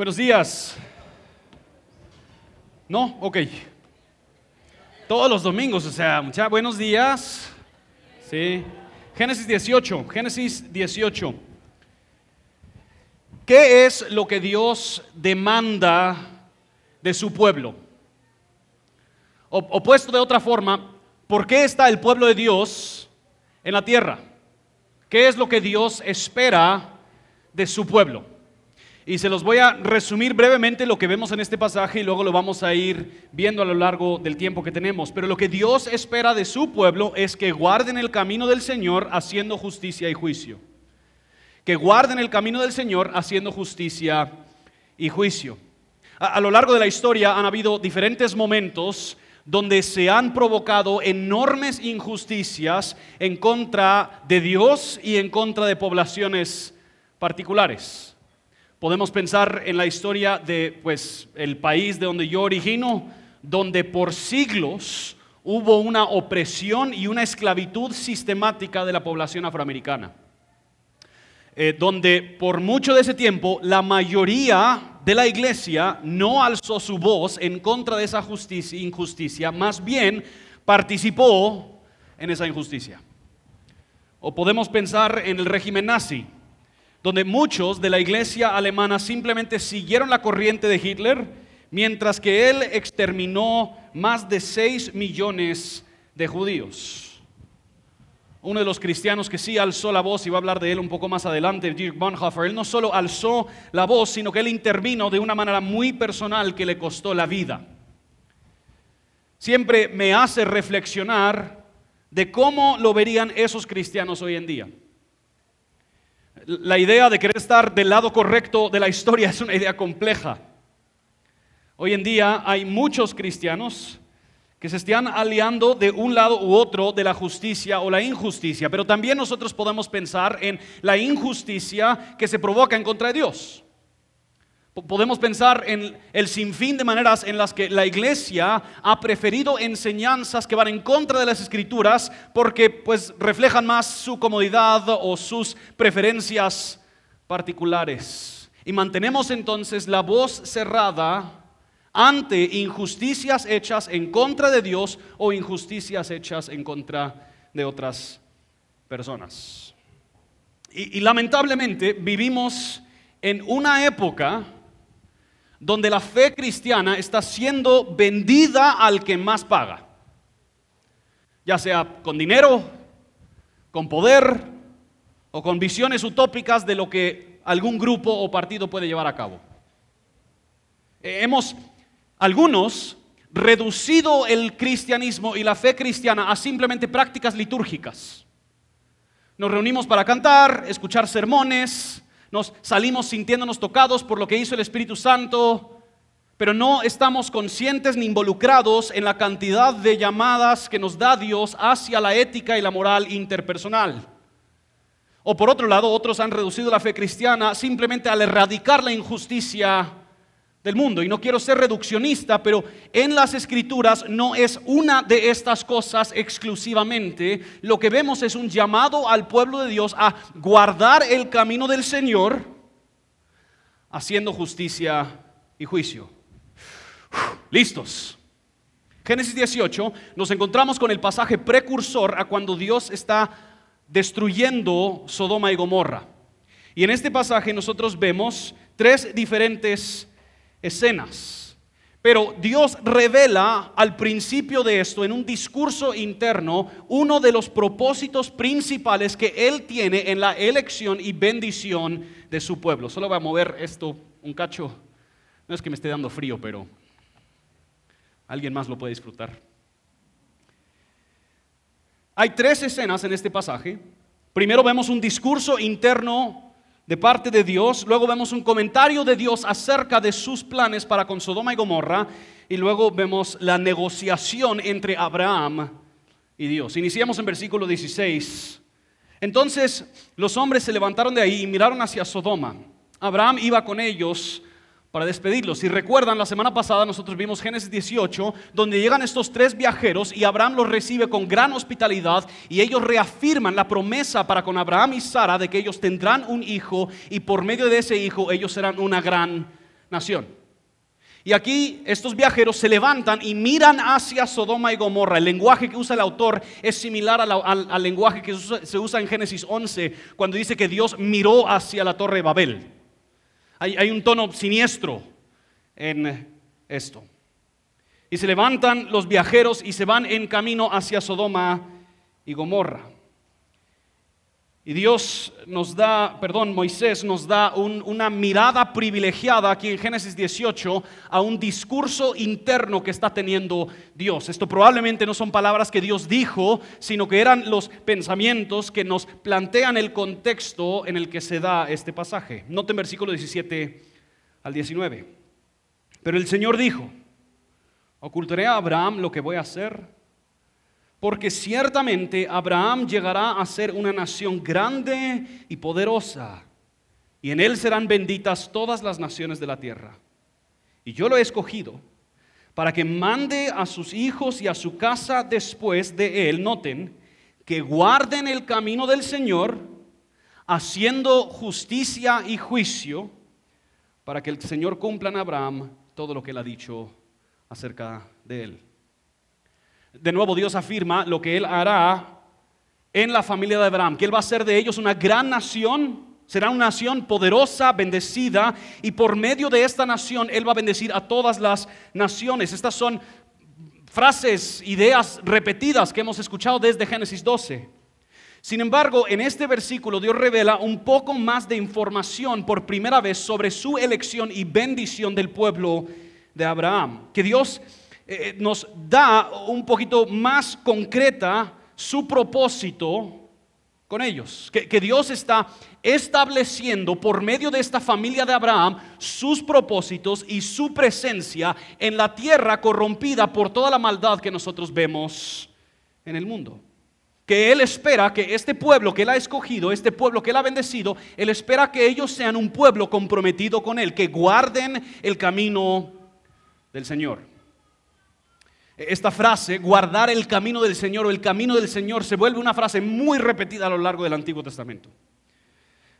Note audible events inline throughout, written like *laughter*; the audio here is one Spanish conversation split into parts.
Buenos días. ¿No? Ok. Todos los domingos, o sea, muchachos, buenos días. Sí. Génesis 18, Génesis 18. ¿Qué es lo que Dios demanda de su pueblo? O, o puesto de otra forma, ¿por qué está el pueblo de Dios en la tierra? ¿Qué es lo que Dios espera de su pueblo? Y se los voy a resumir brevemente lo que vemos en este pasaje y luego lo vamos a ir viendo a lo largo del tiempo que tenemos. Pero lo que Dios espera de su pueblo es que guarden el camino del Señor haciendo justicia y juicio. Que guarden el camino del Señor haciendo justicia y juicio. A, a lo largo de la historia han habido diferentes momentos donde se han provocado enormes injusticias en contra de Dios y en contra de poblaciones particulares. Podemos pensar en la historia de pues el país de donde yo origino, donde por siglos hubo una opresión y una esclavitud sistemática de la población afroamericana. Eh, donde por mucho de ese tiempo la mayoría de la iglesia no alzó su voz en contra de esa justicia, injusticia, más bien participó en esa injusticia. O podemos pensar en el régimen nazi, donde muchos de la iglesia alemana simplemente siguieron la corriente de Hitler, mientras que él exterminó más de 6 millones de judíos. Uno de los cristianos que sí alzó la voz, y va a hablar de él un poco más adelante, Dirk Bonhoeffer, él no solo alzó la voz, sino que él intervino de una manera muy personal que le costó la vida. Siempre me hace reflexionar de cómo lo verían esos cristianos hoy en día. La idea de querer estar del lado correcto de la historia es una idea compleja. Hoy en día hay muchos cristianos que se están aliando de un lado u otro de la justicia o la injusticia, pero también nosotros podemos pensar en la injusticia que se provoca en contra de Dios. Podemos pensar en el sinfín de maneras en las que la iglesia ha preferido enseñanzas que van en contra de las escrituras porque pues reflejan más su comodidad o sus preferencias particulares. Y mantenemos entonces la voz cerrada ante injusticias hechas en contra de Dios o injusticias hechas en contra de otras personas. Y, y lamentablemente vivimos en una época donde la fe cristiana está siendo vendida al que más paga, ya sea con dinero, con poder o con visiones utópicas de lo que algún grupo o partido puede llevar a cabo. Eh, hemos, algunos, reducido el cristianismo y la fe cristiana a simplemente prácticas litúrgicas. Nos reunimos para cantar, escuchar sermones, nos salimos sintiéndonos tocados por lo que hizo el Espíritu Santo, pero no estamos conscientes ni involucrados en la cantidad de llamadas que nos da Dios hacia la ética y la moral interpersonal. O por otro lado, otros han reducido la fe cristiana simplemente al erradicar la injusticia del mundo. Y no quiero ser reduccionista, pero en las escrituras no es una de estas cosas exclusivamente. Lo que vemos es un llamado al pueblo de Dios a guardar el camino del Señor, haciendo justicia y juicio. Listos. Génesis 18 nos encontramos con el pasaje precursor a cuando Dios está destruyendo Sodoma y Gomorra. Y en este pasaje nosotros vemos tres diferentes escenas. Pero Dios revela al principio de esto, en un discurso interno, uno de los propósitos principales que Él tiene en la elección y bendición de su pueblo. Solo voy a mover esto un cacho. No es que me esté dando frío, pero alguien más lo puede disfrutar. Hay tres escenas en este pasaje. Primero vemos un discurso interno de parte de Dios, luego vemos un comentario de Dios acerca de sus planes para con Sodoma y Gomorra, y luego vemos la negociación entre Abraham y Dios. Iniciamos en versículo 16. Entonces los hombres se levantaron de ahí y miraron hacia Sodoma. Abraham iba con ellos para despedirlos. Si recuerdan, la semana pasada nosotros vimos Génesis 18, donde llegan estos tres viajeros y Abraham los recibe con gran hospitalidad y ellos reafirman la promesa para con Abraham y Sara de que ellos tendrán un hijo y por medio de ese hijo ellos serán una gran nación. Y aquí estos viajeros se levantan y miran hacia Sodoma y Gomorra. El lenguaje que usa el autor es similar al, lenguaje que se usa en Génesis 11 cuando dice que Dios miró hacia la torre de Babel. Hay un tono siniestro en esto. Y se levantan los viajeros y se van en camino hacia Sodoma y Gomorra. Y Dios nos da, perdón, Moisés nos da una mirada privilegiada aquí en Génesis 18 a un discurso interno que está teniendo Dios. Esto probablemente no son palabras que Dios dijo, sino que eran los pensamientos que nos plantean el contexto en el que se da este pasaje. Noten versículo 17 al 19. Pero el Señor dijo, ocultaré a Abraham lo que voy a hacer porque ciertamente Abraham llegará a ser una nación grande y poderosa, y en él serán benditas todas las naciones de la tierra. Y yo lo he escogido para que mande a sus hijos y a su casa después de él, noten, que guarden el camino del Señor, haciendo justicia y juicio, para que el Señor cumpla en Abraham todo lo que él ha dicho acerca de él. De nuevo Dios afirma lo que Él hará en la familia de Abraham, que Él va a hacer de ellos una gran nación, será una nación poderosa, bendecida, y por medio de esta nación Él va a bendecir a todas las naciones. Estas son frases, ideas repetidas que hemos escuchado desde Génesis 12. Sin embargo, en este versículo Dios revela un poco más de información por primera vez sobre su elección y bendición del pueblo de Abraham. Que Dios eh, nos da un poquito más concreta su propósito con ellos. Que, que, Dios está estableciendo por medio de esta familia de Abraham sus propósitos y su presencia en la tierra corrompida por toda la maldad que nosotros vemos en el mundo. Que Él espera que este pueblo que Él ha escogido, este pueblo que Él ha bendecido, Él espera que ellos sean un pueblo comprometido con Él, que guarden el camino del Señor. Esta frase, guardar el camino del Señor o el camino del Señor, se vuelve una frase muy repetida a lo largo del Antiguo Testamento.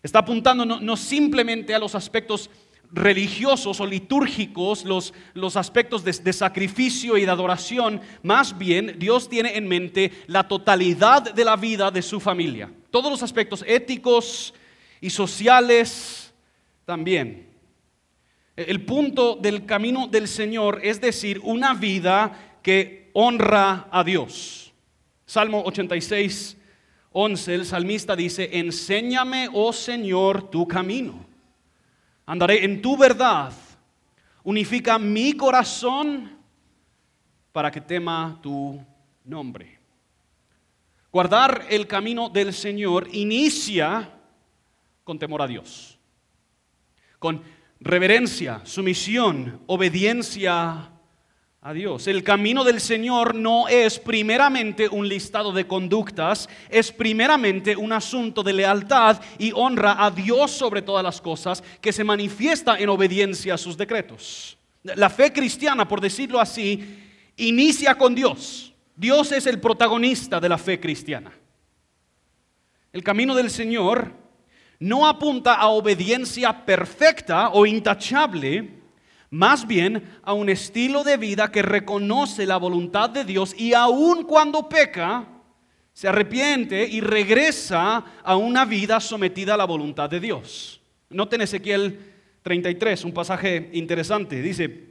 Está apuntando no, simplemente a los aspectos religiosos o litúrgicos, los, los aspectos de, de, sacrificio y de adoración, más bien Dios tiene en mente la totalidad de la vida de su familia. Todos los aspectos éticos y sociales también. El punto del camino del Señor es decir, una vida que honra a Dios. Salmo 86, 11, el salmista dice, enséñame, oh Señor, tu camino. Andaré en tu verdad. Unifica mi corazón para que tema tu nombre. Guardar el camino del Señor inicia con temor a Dios, con reverencia, sumisión, obediencia a Dios. El camino del Señor no es primeramente un listado de conductas, es primeramente un asunto de lealtad y honra a Dios sobre todas las cosas que se manifiesta en obediencia a sus decretos. La fe cristiana, por decirlo así, inicia con Dios. Dios es el protagonista de la fe cristiana. El camino del Señor no apunta a obediencia perfecta o intachable, más bien a un estilo de vida que reconoce la voluntad de Dios y aun cuando peca, se arrepiente y regresa a una vida sometida a la voluntad de Dios. Noten Ezequiel 33, un pasaje interesante. Dice,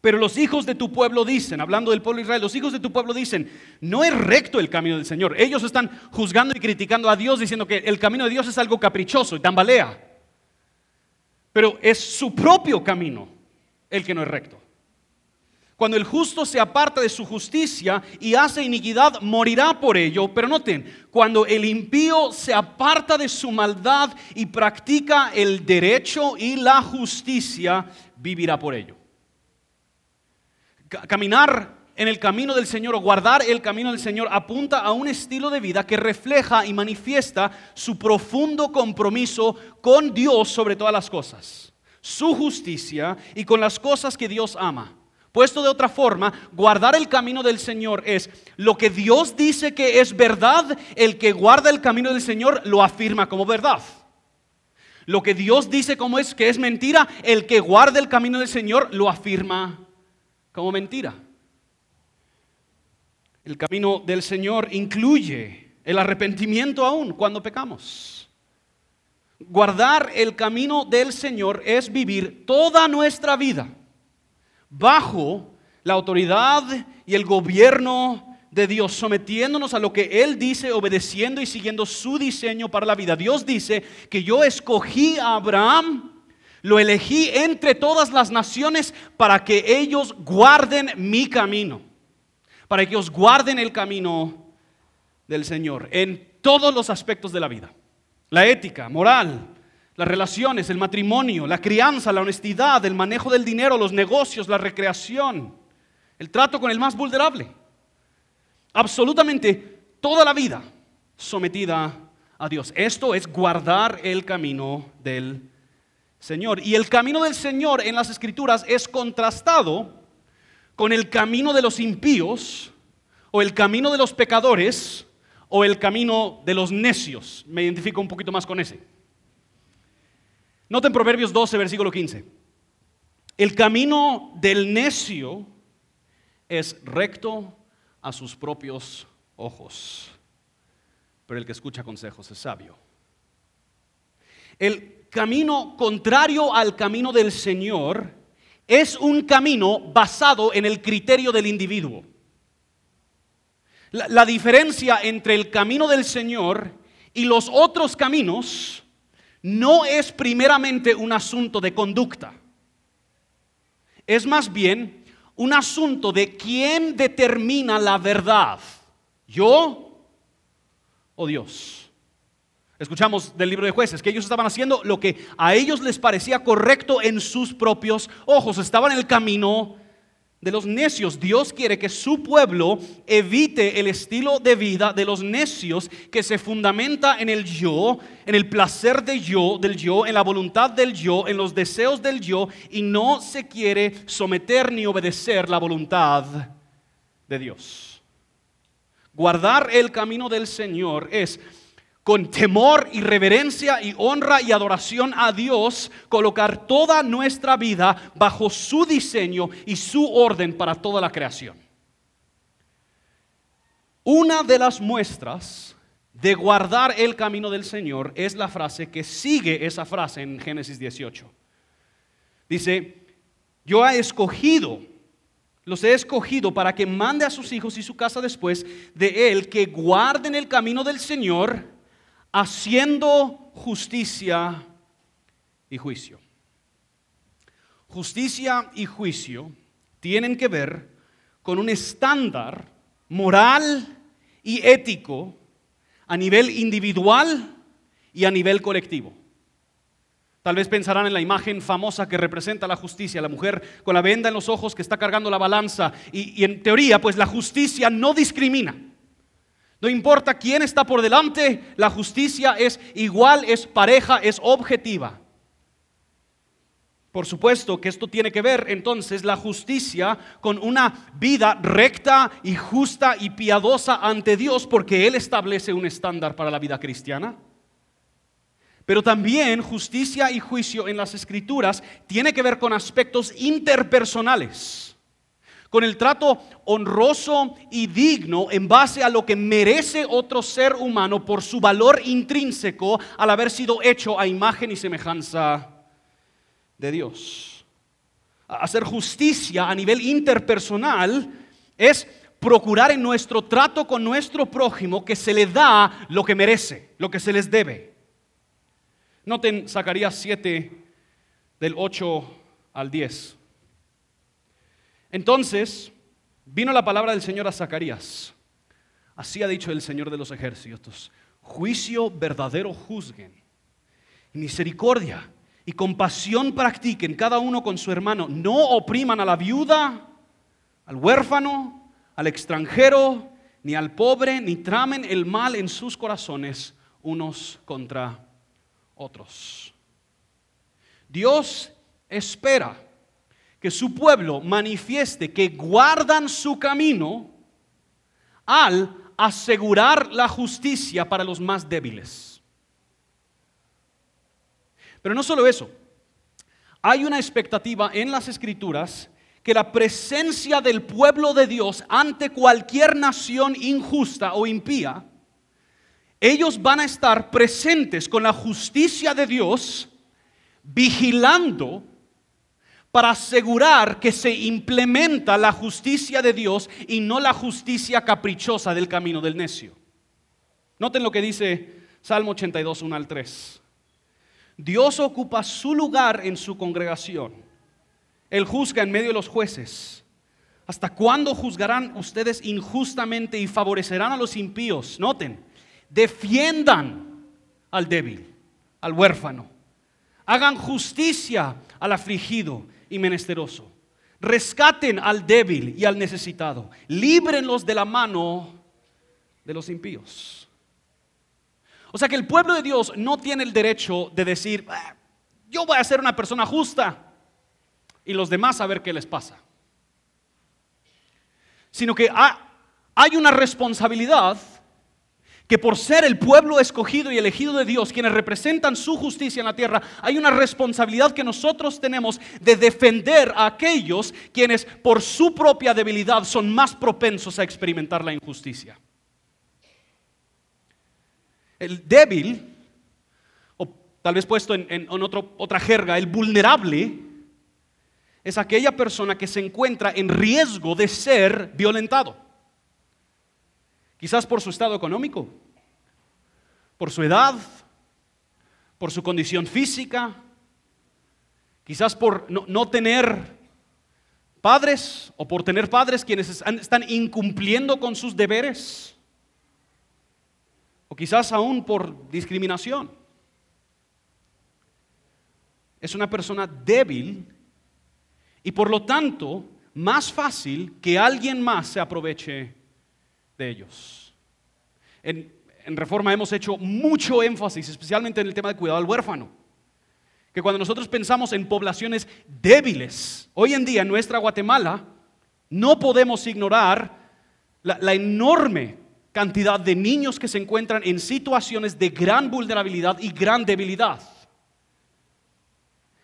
pero los hijos de tu pueblo dicen, hablando del pueblo de Israel, los hijos de tu pueblo dicen, no es recto el camino del Señor. Ellos están juzgando y criticando a Dios diciendo que el camino de Dios es algo caprichoso y tambalea. Pero es su propio camino el que no es recto. Cuando el justo se aparta de su justicia y hace iniquidad, morirá por ello. Pero noten, cuando el impío se aparta de su maldad y practica el derecho y la justicia, vivirá por ello. Caminar en el camino del Señor o guardar el camino del Señor apunta a un estilo de vida que refleja y manifiesta su profundo compromiso con Dios sobre todas las cosas su justicia y con las cosas que Dios ama. Puesto de otra forma, guardar el camino del Señor es lo que Dios dice que es verdad, el que guarda el camino del Señor lo afirma como verdad. Lo que Dios dice como es que es mentira, el que guarda el camino del Señor lo afirma como mentira. El camino del Señor incluye el arrepentimiento aún cuando pecamos. Guardar el camino del Señor es vivir toda nuestra vida bajo la autoridad y el gobierno de Dios, sometiéndonos a lo que Él dice, obedeciendo y siguiendo su diseño para la vida. Dios dice que yo escogí a Abraham, lo elegí entre todas las naciones para que ellos guarden mi camino, para que ellos guarden el camino del Señor en todos los aspectos de la vida. La ética, moral, las relaciones, el matrimonio, la crianza, la honestidad, el manejo del dinero, los negocios, la recreación, el trato con el más vulnerable absolutamente toda la vida sometida a Dios. Esto es guardar el camino del Señor. Y el camino del Señor en las Escrituras es contrastado con el camino de los impíos o el camino de los pecadores o el camino de los necios. Me identifico un poquito más con ese. Noten Proverbios 12, versículo 15. El camino del necio es recto a sus propios ojos, pero el que escucha consejos es sabio. El camino contrario al camino del Señor es un camino basado en el criterio del individuo. La, diferencia entre el camino del Señor y los otros caminos no es primeramente un asunto de conducta. Es más bien un asunto de quién determina la verdad, yo o Dios. Escuchamos del libro de jueces que ellos estaban haciendo lo que a ellos les parecía correcto en sus propios ojos, estaban en el camino de los necios. Dios quiere que su pueblo evite el estilo de vida de los necios que se fundamenta en el yo, en el placer yo, del yo, en la voluntad del yo, en los deseos del yo y no se quiere someter ni obedecer la voluntad de Dios. Guardar el camino del Señor es con temor y reverencia y honra y adoración a Dios, colocar toda nuestra vida bajo su diseño y su orden para toda la creación. Una de las muestras de guardar el camino del Señor es la frase que sigue esa frase en Génesis 18. Dice, yo he escogido, los he escogido para que mande a sus hijos y su casa después de él, que guarden el camino del Señor haciendo justicia y juicio. Justicia y juicio tienen que ver con un estándar moral y ético a nivel individual y a nivel colectivo. Tal vez pensarán en la imagen famosa que representa la justicia, la mujer con la venda en los ojos que está cargando la balanza. Y, en teoría, pues la justicia no discrimina. No importa quién está por delante, la justicia es igual, es pareja, es objetiva. Por supuesto que esto tiene que ver entonces la justicia con una vida recta y justa y piadosa ante Dios porque Él establece un estándar para la vida cristiana. Pero también justicia y juicio en las escrituras tiene que ver con aspectos interpersonales con el trato honroso y digno en base a lo que merece otro ser humano por su valor intrínseco al haber sido hecho a imagen y semejanza de Dios. Hacer justicia a nivel interpersonal es procurar en nuestro trato con nuestro prójimo que se le da lo que merece, lo que se les debe. Noten Zacarías 7 del 8 al 10. Entonces vino la palabra del Señor a Zacarías. Así ha dicho el Señor de los ejércitos. Juicio verdadero juzguen. misericordia y compasión practiquen cada uno con su hermano. No opriman a la viuda, al huérfano, al extranjero, ni al pobre, ni tramen el mal en sus corazones unos contra otros. Dios espera que su pueblo manifieste que guardan su camino al asegurar la justicia para los más débiles. Pero no solo eso, hay una expectativa en las escrituras que la presencia del pueblo de Dios ante cualquier nación injusta o impía, ellos van a estar presentes con la justicia de Dios, vigilando para asegurar que se implementa la justicia de Dios y no la justicia caprichosa del camino del necio. Noten lo que dice Salmo 82, 1 al 3. Dios ocupa su lugar en su congregación. Él juzga en medio de los jueces. ¿Hasta cuándo juzgarán ustedes injustamente y favorecerán a los impíos? Noten, defiendan al débil, al huérfano. Hagan justicia al afligido y menesteroso. Rescaten al débil y al necesitado. Líbrenlos de la mano de los impíos. O sea que el pueblo de Dios no tiene el derecho de decir, ah, yo voy a ser una persona justa y los demás a ver qué les pasa. Sino que hay una responsabilidad que por ser el pueblo escogido y elegido de Dios, quienes representan su justicia en la tierra, hay una responsabilidad que nosotros tenemos de defender a aquellos quienes por su propia debilidad son más propensos a experimentar la injusticia. El débil, o tal vez puesto en, otra jerga, el vulnerable, es aquella persona que se encuentra en riesgo de ser violentado. Quizás por su estado económico, por su edad, por su condición física, quizás por no, tener padres o por tener padres quienes están incumpliendo con sus deberes o quizás aún por discriminación. Es una persona débil y por lo tanto más fácil que alguien más se aproveche de ellos. En, Reforma hemos hecho mucho énfasis, especialmente en el tema de cuidado al huérfano. Que cuando nosotros pensamos en poblaciones débiles, hoy en día en nuestra Guatemala, no podemos ignorar la, la enorme cantidad de niños que se encuentran en situaciones de gran vulnerabilidad y gran debilidad.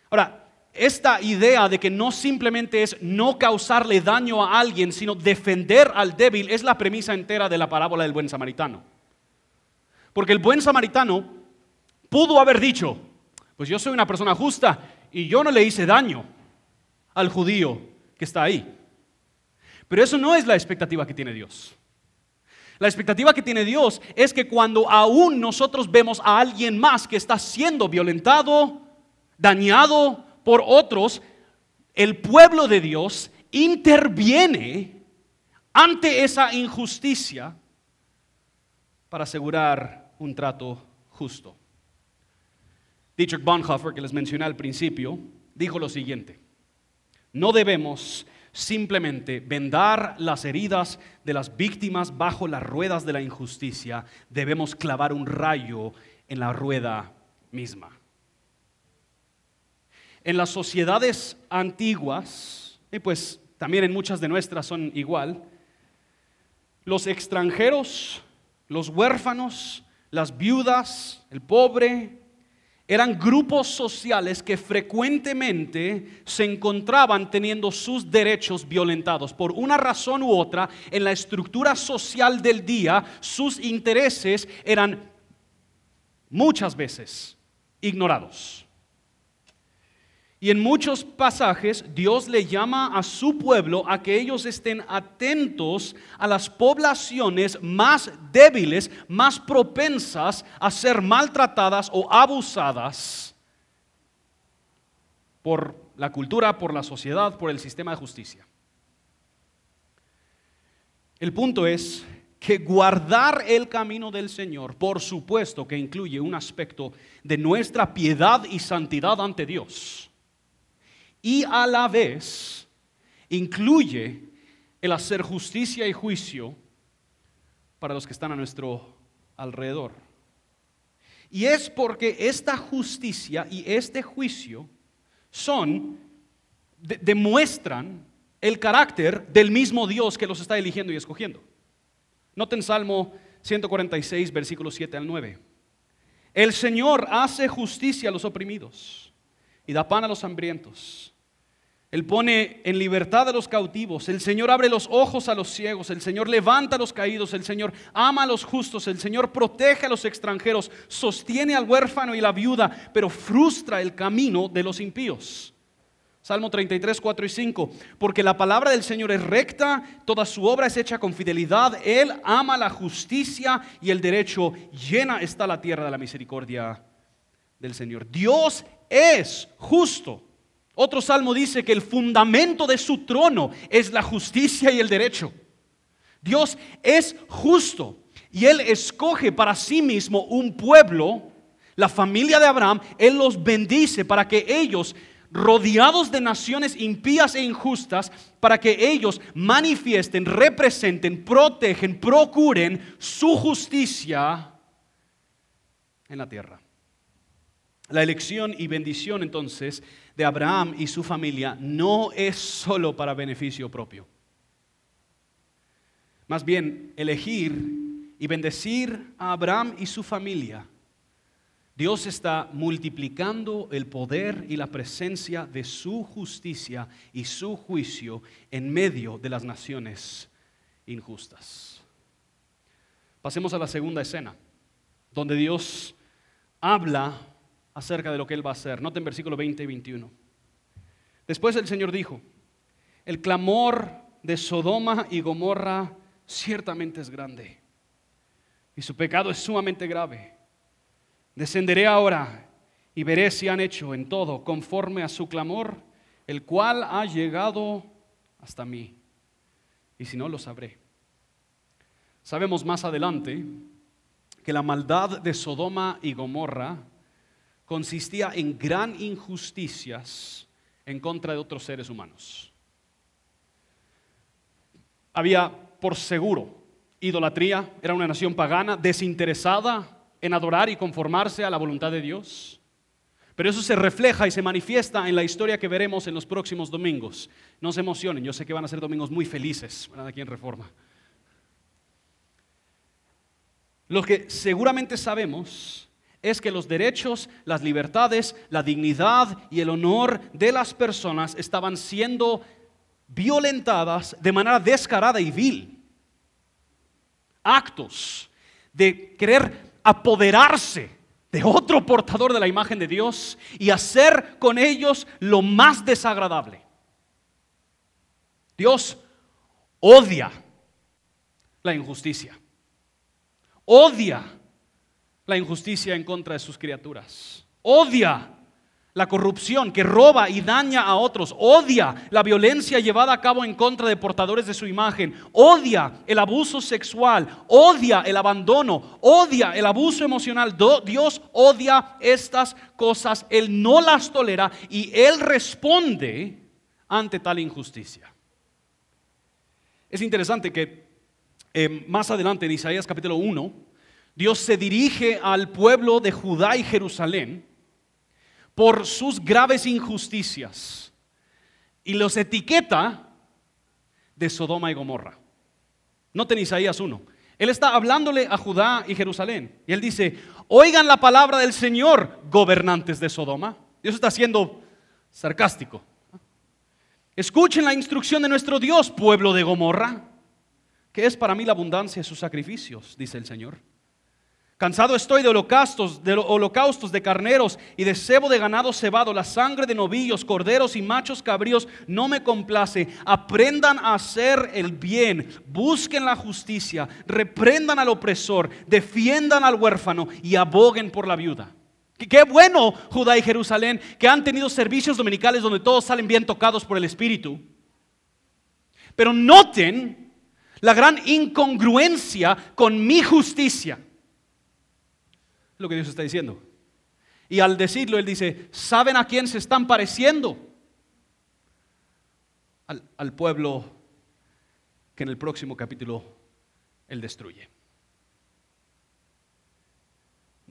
Ahora, esta idea de que no simplemente es no causarle daño a alguien, sino defender al débil, es la premisa entera de la parábola del buen samaritano. Porque el buen samaritano pudo haber dicho, pues yo soy una persona justa y yo no le hice daño al judío que está ahí. Pero eso no es la expectativa que tiene Dios. La expectativa que tiene Dios es que cuando aún nosotros vemos a alguien más que está siendo violentado, dañado por otros, el pueblo de Dios interviene ante esa injusticia para asegurar un trato justo. Dietrich Bonhoeffer, que les mencioné al principio, dijo lo siguiente, no debemos simplemente vendar las heridas de las víctimas bajo las ruedas de la injusticia, debemos clavar un rayo en la rueda misma. En las sociedades antiguas, y pues también en muchas de nuestras son igual, los extranjeros, los huérfanos, las viudas, el pobre, eran grupos sociales que frecuentemente se encontraban teniendo sus derechos violentados. Por una razón u otra, en la estructura social del día, sus intereses eran muchas veces ignorados. Y en muchos pasajes Dios le llama a su pueblo a que ellos estén atentos a las poblaciones más débiles, más propensas a ser maltratadas o abusadas por la cultura, por la sociedad, por el sistema de justicia. El punto es que guardar el camino del Señor, por supuesto que incluye un aspecto de nuestra piedad y santidad ante Dios y a la vez incluye el hacer justicia y juicio para los que están a nuestro alrededor. Y es porque esta justicia y este juicio son, demuestran el carácter del mismo Dios que los está eligiendo y escogiendo. Noten Salmo 146, versículos 7 al 9. El Señor hace justicia a los oprimidos y da pan a los hambrientos. Él pone en libertad a los cautivos. El Señor abre los ojos a los ciegos. El Señor levanta a los caídos. El Señor ama a los justos. El Señor protege a los extranjeros. Sostiene al huérfano y la viuda, pero frustra el camino de los impíos. Salmo 33, 4 y 5. Porque la palabra del Señor es recta, toda su obra es hecha con fidelidad. Él ama la justicia y el derecho. Llena está la tierra de la misericordia del Señor. Dios es justo. Otro salmo dice que el fundamento de su trono es la justicia y el derecho. Dios es justo y Él escoge para sí mismo un pueblo, la familia de Abraham, Él los bendice para que ellos, rodeados de naciones impías e injustas, para que ellos manifiesten, representen, protegen, procuren su justicia en la tierra. La elección y bendición entonces de Abraham y su familia no es solo para beneficio propio. Más bien, elegir y bendecir a Abraham y su familia. Dios está multiplicando el poder y la presencia de su justicia y su juicio en medio de las naciones injustas. Pasemos a la segunda escena, donde Dios habla acerca de lo que Él va a hacer. Noten versículo 20 y 21. Después el Señor dijo, el clamor de Sodoma y Gomorra ciertamente es grande y su pecado es sumamente grave. Descenderé ahora y veré si han hecho en todo conforme a su clamor, el cual ha llegado hasta mí. Y si no, lo sabré. Sabemos más adelante que la maldad de Sodoma y Gomorra consistía en gran injusticias en contra de otros seres humanos. Había por seguro idolatría, era una nación pagana, desinteresada en adorar y conformarse a la voluntad de Dios. Pero eso se refleja y se manifiesta en la historia que veremos en los próximos domingos. No se emocionen, yo sé que van a ser domingos muy felices aquí en Reforma. Lo que seguramente sabemos es que los derechos, las libertades, la dignidad y el honor de las personas estaban siendo violentadas de manera descarada y vil. Actos de querer apoderarse de otro portador de la imagen de Dios y hacer con ellos lo más desagradable. Dios odia la injusticia, odia la injusticia en contra de sus criaturas. Odia la corrupción que roba y daña a otros. Odia la violencia llevada a cabo en contra de portadores de su imagen. Odia el abuso sexual. Odia el abandono. Odia el abuso emocional. Dios odia estas cosas. Él no las tolera y Él responde ante tal injusticia. Es interesante que eh, más adelante en Isaías capítulo 1, Dios se dirige al pueblo de Judá y Jerusalén por sus graves injusticias y los etiqueta de Sodoma y Gomorra. Noten Isaías 1. Él está hablándole a Judá y Jerusalén. Y él dice, oigan la palabra del Señor, gobernantes de Sodoma. Dios está siendo sarcástico. Escuchen la instrucción de nuestro Dios, pueblo de Gomorra, que es para mí la abundancia de sus sacrificios, dice el Señor. Cansado estoy de holocaustos, de holocaustos de carneros y de cebo de ganado cebado, la sangre de novillos, corderos y machos cabríos no me complace. Aprendan a hacer el bien, busquen la justicia, reprendan al opresor, defiendan al huérfano y aboguen por la viuda. Qué bueno, Judá y Jerusalén, que han tenido servicios dominicales donde todos salen bien tocados por el Espíritu. Pero noten la gran incongruencia con mi justicia lo que Dios está diciendo. Y al decirlo, Él dice, ¿saben a quién se están pareciendo? Al, al pueblo que en el próximo capítulo Él destruye.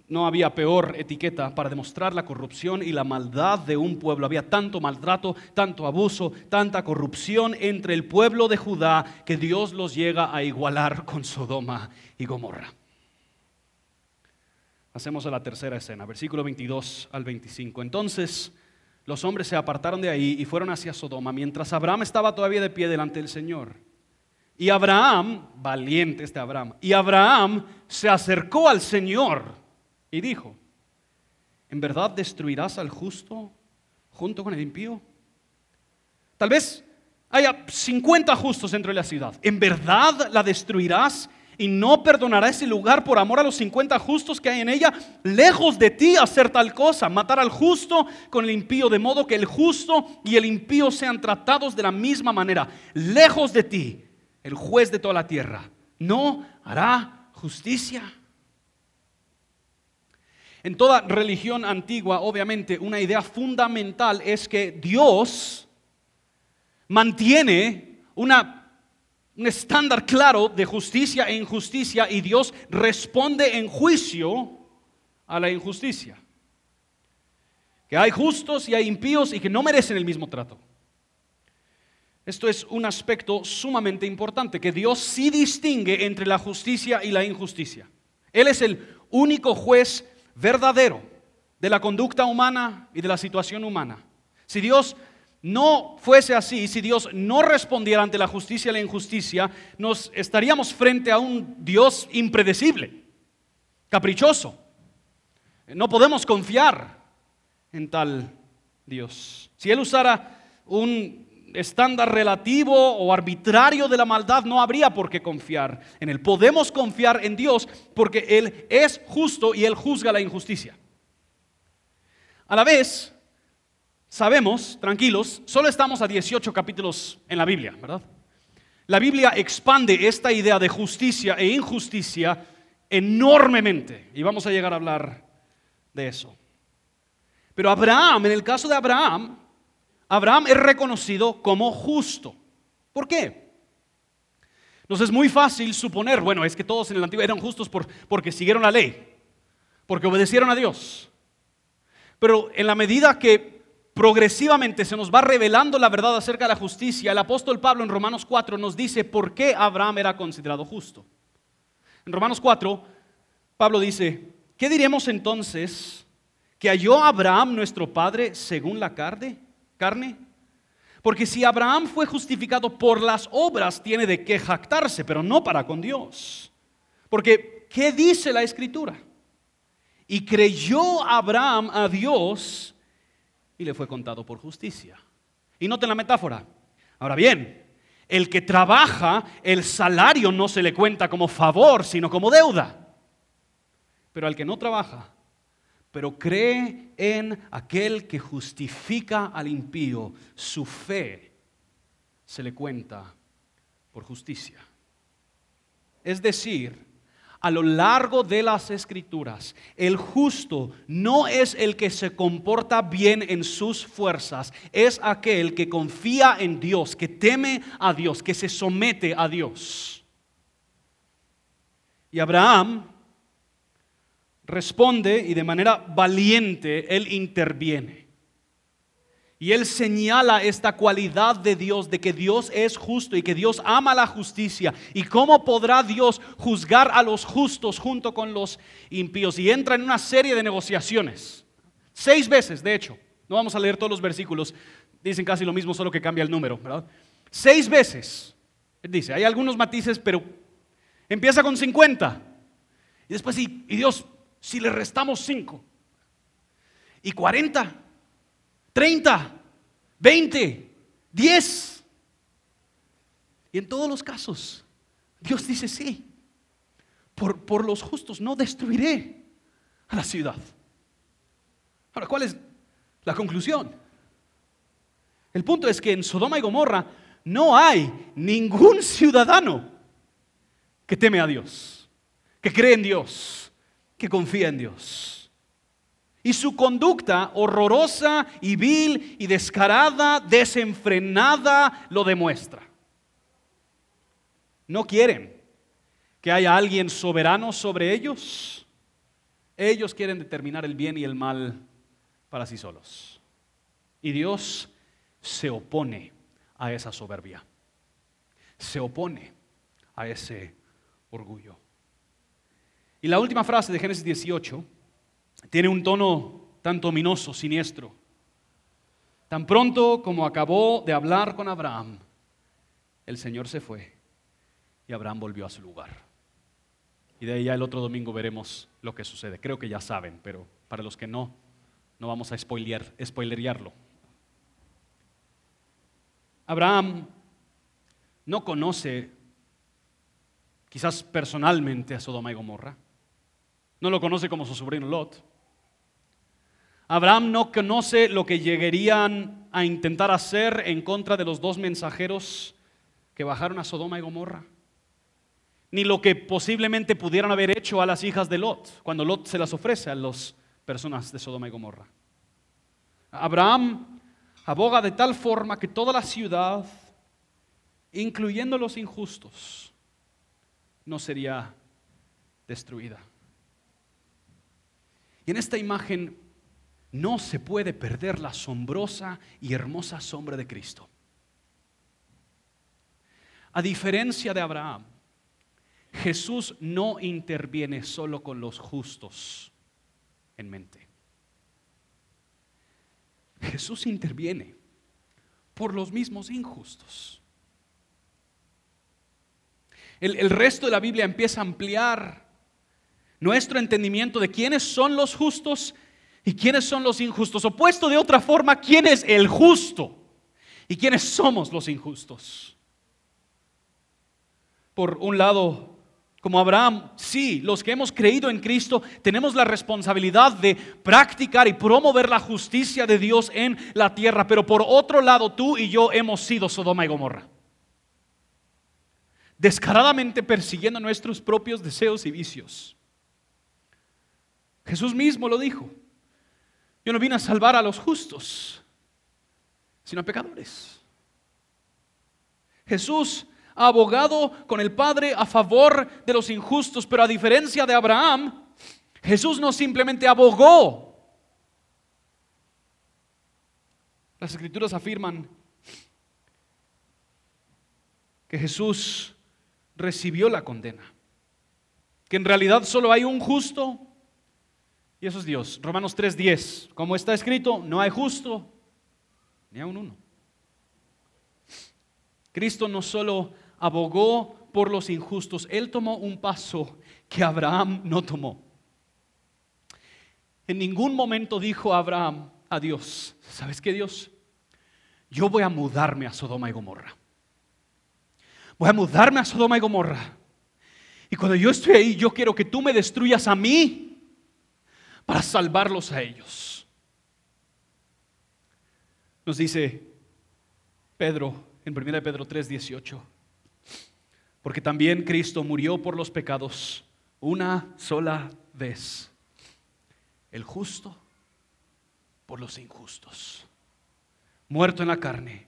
No había peor etiqueta para demostrar la corrupción y la maldad de un pueblo. Había tanto maltrato, tanto abuso, tanta corrupción entre el pueblo de Judá que Dios los llega a igualar con Sodoma y Gomorra. Hacemos a la tercera escena, versículo 22 al 25. Entonces los hombres se apartaron de ahí y fueron hacia Sodoma, mientras Abraham estaba todavía de pie delante del Señor. Y Abraham, valiente este Abraham, y Abraham se acercó al Señor y dijo, ¿en verdad destruirás al justo junto con el impío? Tal vez haya 50 justos dentro de la ciudad. ¿En verdad la destruirás y no perdonará ese lugar por amor a los 50 justos que hay en ella. Lejos de ti hacer tal cosa, matar al justo con el impío, de modo que el justo y el impío sean tratados de la misma manera. Lejos de ti, el juez de toda la tierra, no hará justicia. En toda religión antigua, obviamente, una idea fundamental es que Dios mantiene una un estándar claro de justicia e injusticia y Dios responde en juicio a la injusticia. Que hay justos y hay impíos y que no merecen el mismo trato. Esto es un aspecto sumamente importante, que Dios sí distingue entre la justicia y la injusticia. Él es el único juez verdadero de la conducta humana y de la situación humana. Si Dios no fuese así, si Dios no respondiera ante la justicia y la injusticia, nos estaríamos frente a un Dios impredecible, caprichoso. No podemos confiar en tal Dios. Si Él usara un estándar relativo o arbitrario de la maldad, no habría por qué confiar en Él. Podemos confiar en Dios porque Él es justo y Él juzga la injusticia. A la vez, sabemos, tranquilos, solo estamos a 18 capítulos en la Biblia, ¿verdad? La Biblia expande esta idea de justicia e injusticia enormemente y vamos a llegar a hablar de eso. Pero Abraham, en el caso de Abraham, Abraham es reconocido como justo. ¿Por qué? Nos es muy fácil suponer, bueno, es que todos en el antiguo eran justos por, porque siguieron la ley, porque obedecieron a Dios. Pero en la medida que progresivamente se nos va revelando la verdad acerca de la justicia, el apóstol Pablo en Romanos 4 nos dice por qué Abraham era considerado justo. En Romanos 4, Pablo dice, ¿qué diremos entonces que halló Abraham nuestro padre según la carne? carne? Porque si Abraham fue justificado por las obras, tiene de qué jactarse, pero no para con Dios. Porque, ¿qué dice la escritura? Y creyó Abraham a Dios y le fue contado por justicia. Y noten la metáfora. Ahora bien, el que trabaja, el salario no se le cuenta como favor, sino como deuda. Pero al que no trabaja, pero cree en aquel que justifica al impío, su fe se le cuenta por justicia. Es decir, a lo largo de las escrituras, el justo no es el que se comporta bien en sus fuerzas, es aquel que confía en Dios, que teme a Dios, que se somete a Dios. Y Abraham responde y de manera valiente él interviene. Y él señala esta cualidad de Dios, de que Dios es justo y que Dios ama la justicia. ¿Y cómo podrá Dios juzgar a los justos junto con los impíos? Y entra en una serie de negociaciones. Seis veces, de hecho. No vamos a leer todos los versículos. Dicen casi lo mismo, solo que cambia el número, ¿verdad? Seis veces. Dice, hay algunos matices, pero empieza con 50. Y después, y, y Dios, si le restamos 5 y 40 30, 20, 10. Y en todos los casos, Dios dice sí. Por, por los justos no destruiré a la ciudad. Ahora, ¿cuál es la conclusión? El punto es que en Sodoma y Gomorra no hay ningún ciudadano que teme a Dios, que cree en Dios, que confía en Dios. Y su conducta horrorosa y vil y descarada, desenfrenada, lo demuestra. No quieren que haya alguien soberano sobre ellos. Ellos quieren determinar el bien y el mal para sí solos. Y Dios se opone a esa soberbia. Se opone a ese orgullo. Y la última frase de Génesis 18 tiene un tono tanto ominoso, siniestro. Tan pronto como acabó de hablar con Abraham, el Señor se fue y Abraham volvió a su lugar. Y de ahí ya el otro domingo veremos lo que sucede. Creo que ya saben, pero para los que no, no vamos a spoilear, spoilerearlo. Abraham no conoce, quizás personalmente, a Sodoma y Gomorra. No lo conoce como su sobrino Lot. Abraham no conoce lo que llegarían a intentar hacer en contra de los dos mensajeros que bajaron a Sodoma y Gomorra. Ni lo que posiblemente pudieran haber hecho a las hijas de Lot, cuando Lot se las ofrece a las personas de Sodoma y Gomorra. Abraham aboga de tal forma que toda la ciudad, incluyendo los injustos, no sería destruida. Y en esta imagen no se puede perder la asombrosa y hermosa sombra de Cristo. A diferencia de Abraham, Jesús no interviene solo con los justos en mente. Jesús interviene por los mismos injustos. El, el, resto de la Biblia empieza a ampliar nuestro entendimiento de quiénes son los justos y quiénes son los injustos. Opuesto de otra forma, quién es el justo y quiénes somos los injustos. Por un lado, como Abraham, sí, los que hemos creído en Cristo tenemos la responsabilidad de practicar y promover la justicia de Dios en la tierra, pero por otro lado tú y yo hemos sido Sodoma y Gomorra. Descaradamente persiguiendo nuestros propios deseos y vicios. Jesús mismo lo dijo. Yo no vine a salvar a los justos, sino a pecadores. Jesús abogado con el Padre a favor de los injustos, pero a diferencia de Abraham, Jesús no simplemente abogó. Las escrituras afirman que Jesús recibió la condena, que en realidad solo hay un justo y eso es Dios. Romanos 3:10, como está escrito, no hay justo ni a un uno. Cristo no solo abogó por los injustos. Él tomó un paso que Abraham no tomó. En ningún momento dijo Abraham a Dios, ¿sabes qué Dios? Yo voy a mudarme a Sodoma y Gomorra. Voy a mudarme a Sodoma y Gomorra. Y cuando yo estoy ahí, yo quiero que tú me destruyas a mí para salvarlos a ellos. Nos dice Pedro en 1 Pedro 3, 18. Porque también Cristo murió por los pecados una sola vez. El justo por los injustos. Muerto en la carne,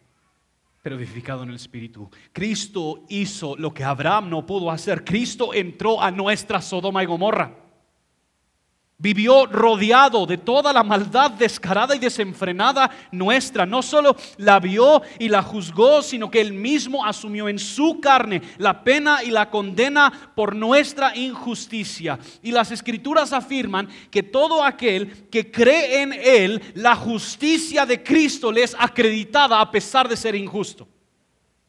pero vivificado en el Espíritu. Cristo hizo lo que Abraham no pudo hacer. Cristo entró a nuestra Sodoma y Gomorra. Vivió rodeado de toda la maldad descarada y desenfrenada nuestra. No solo la vio y la juzgó, sino que él mismo asumió en su carne la pena y la condena por nuestra injusticia. Y las escrituras afirman que todo aquel que cree en él, la justicia de Cristo le es acreditada a pesar de ser injusto.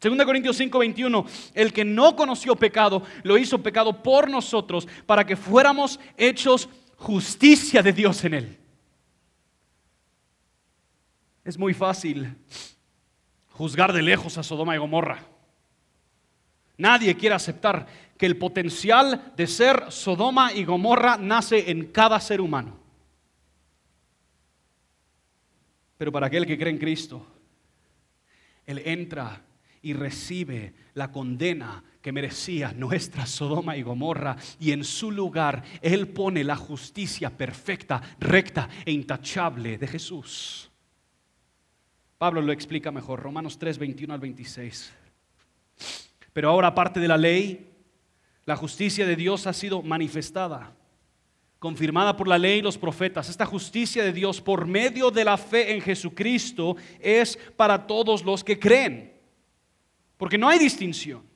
2 Corintios 5:21, el que no conoció pecado, lo hizo pecado por nosotros para que fuéramos hechos justicia de Dios en él. Es muy fácil juzgar de lejos a Sodoma y Gomorra. Nadie quiere aceptar que el potencial de ser Sodoma y Gomorra nace en cada ser humano. Pero para aquel que cree en Cristo, Él entra y recibe la condena que merecía nuestra Sodoma y Gomorra y en su lugar Él pone la justicia perfecta, recta e intachable de Jesús. Pablo lo explica mejor, Romanos 3, 21 al 26. Pero ahora aparte de la ley, la justicia de Dios ha sido manifestada, confirmada por la ley y los profetas. Esta justicia de Dios por medio de la fe en Jesucristo es para todos los que creen, porque no hay distinción.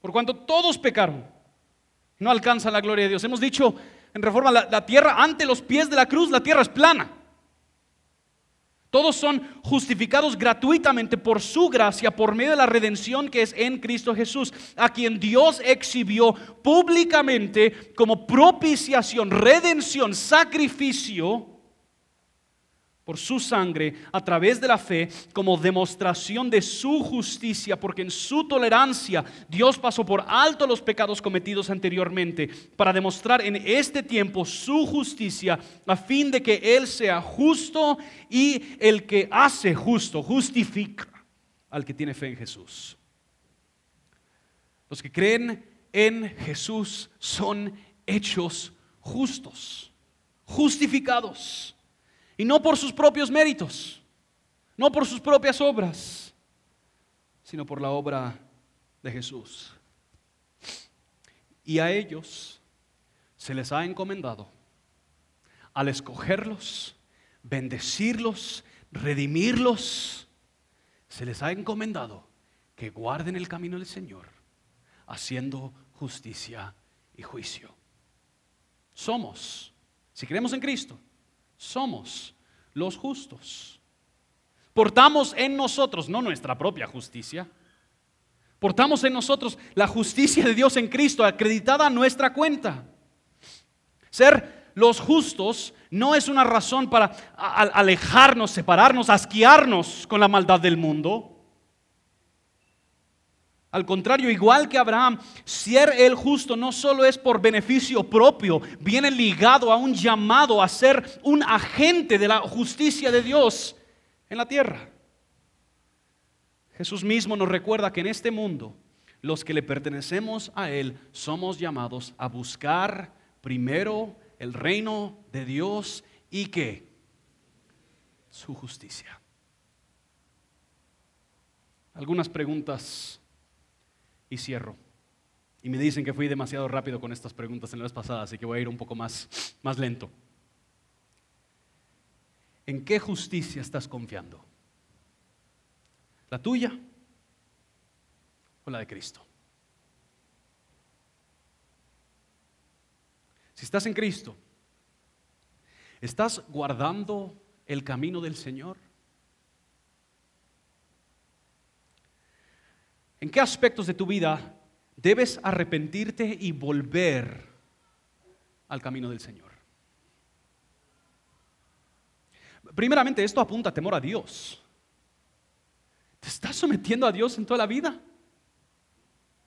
Por cuanto todos pecaron, no alcanzan la gloria de Dios. Hemos dicho en reforma, la, la tierra ante los pies de la cruz, la tierra es plana. Todos son justificados gratuitamente por su gracia, por medio de la redención que es en Cristo Jesús, a quien Dios exhibió públicamente como propiciación, redención, sacrificio por su sangre a través de la fe como demostración de su justicia, porque en su tolerancia Dios pasó por alto los pecados cometidos anteriormente para demostrar en este tiempo su justicia a fin de que Él sea justo y el que hace justo, justifica al que tiene fe en Jesús. Los que creen en Jesús son hechos justos, justificados y no por sus propios méritos, no por sus propias obras, sino por la obra de Jesús. Y a ellos se les ha encomendado, al escogerlos, bendecirlos, redimirlos, se les ha encomendado que guarden el camino del Señor, haciendo justicia y juicio. Somos, si creemos en Cristo, somos los justos. Portamos en nosotros, no nuestra propia justicia, portamos en nosotros la justicia de Dios en Cristo acreditada a nuestra cuenta. Ser los justos no es una razón para alejarnos, separarnos, asquearnos con la maldad del mundo. Al contrario, igual que Abraham, ser el justo no solo es por beneficio propio, viene ligado a un llamado a ser un agente de la justicia de Dios en la tierra. Jesús mismo nos recuerda que en este mundo los que le pertenecemos a Él somos llamados a buscar primero el reino de Dios y que su justicia. Algunas preguntas y cierro. Y me dicen que fui demasiado rápido con estas preguntas en la vez pasada, así que voy a ir un poco más, más lento. ¿En qué justicia estás confiando? ¿La tuya o la de Cristo? Si estás en Cristo, ¿estás guardando el camino del Señor? ¿En qué aspectos de tu vida debes arrepentirte y volver al camino del Señor? Primeramente, esto apunta a temor a Dios. ¿Te estás sometiendo a Dios en toda la vida?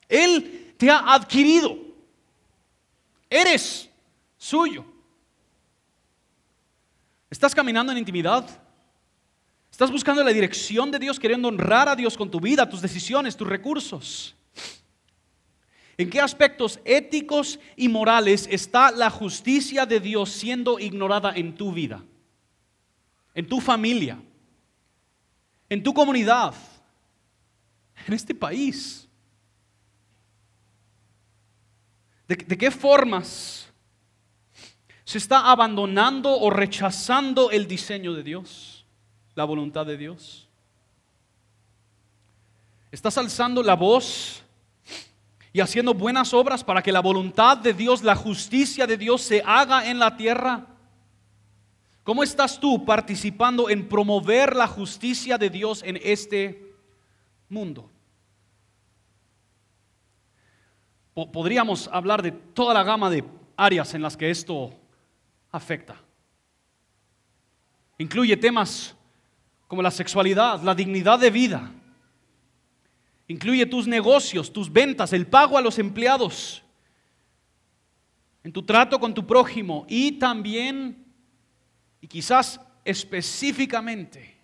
Él te ha adquirido. Eres suyo. ¿Estás caminando en intimidad? Estás buscando la dirección de Dios, queriendo honrar a Dios con tu vida, tus decisiones, tus recursos. ¿En qué aspectos éticos y morales está la justicia de Dios siendo ignorada en tu vida? En tu familia, en tu comunidad, en este país. ¿De, qué formas se está abandonando o rechazando el diseño de Dios? La voluntad de Dios? ¿Estás alzando la voz y haciendo buenas obras para que la voluntad de Dios, la justicia de Dios se haga en la tierra? ¿Cómo estás tú participando en promover la justicia de Dios en este mundo? Podríamos hablar de toda la gama de áreas en las que esto afecta. Incluye temas como la sexualidad, la dignidad de vida. Incluye tus negocios, tus ventas, el pago a los empleados, en tu trato con tu prójimo y también, y quizás específicamente,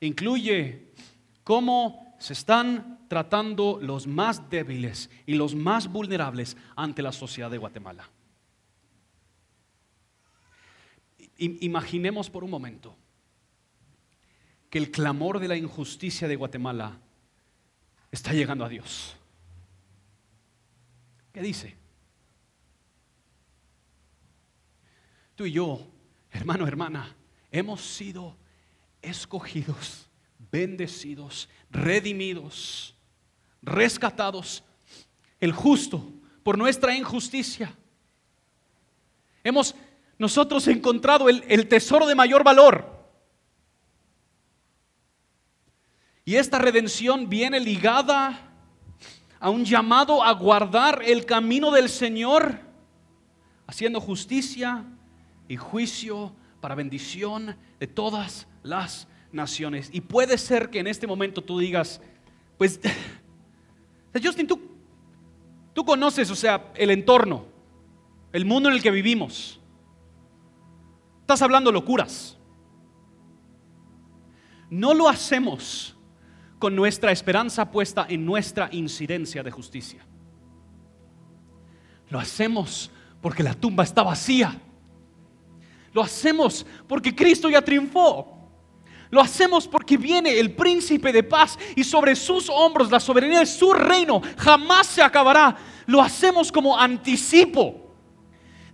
incluye cómo se están tratando los más débiles y los más vulnerables ante la sociedad de Guatemala. Imaginemos por un momento que el clamor de la injusticia de Guatemala está llegando a Dios. ¿Qué dice? Tú y yo, hermano, hermana, hemos sido escogidos, bendecidos, redimidos, rescatados, el justo por nuestra injusticia. Hemos nosotros encontrado el, el tesoro de mayor valor. Y esta redención viene ligada a un llamado a guardar el camino del Señor, haciendo justicia y juicio para bendición de todas las naciones. Y puede ser que en este momento tú digas, pues, *laughs* Justin, tú, tú conoces, o sea, el entorno, el mundo en el que vivimos. Estás hablando locuras. No lo hacemos con nuestra esperanza puesta en nuestra incidencia de justicia. Lo hacemos porque la tumba está vacía. Lo hacemos porque Cristo ya triunfó. Lo hacemos porque viene el príncipe de paz y sobre sus hombros la soberanía de su reino jamás se acabará. Lo hacemos como anticipo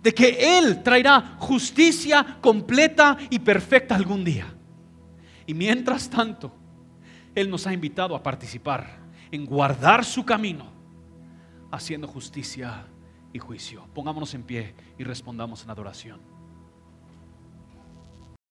de que Él traerá justicia completa y perfecta algún día. Y mientras tanto, Él nos ha invitado a participar en guardar su camino, haciendo justicia y juicio. Pongámonos en pie y respondamos en adoración.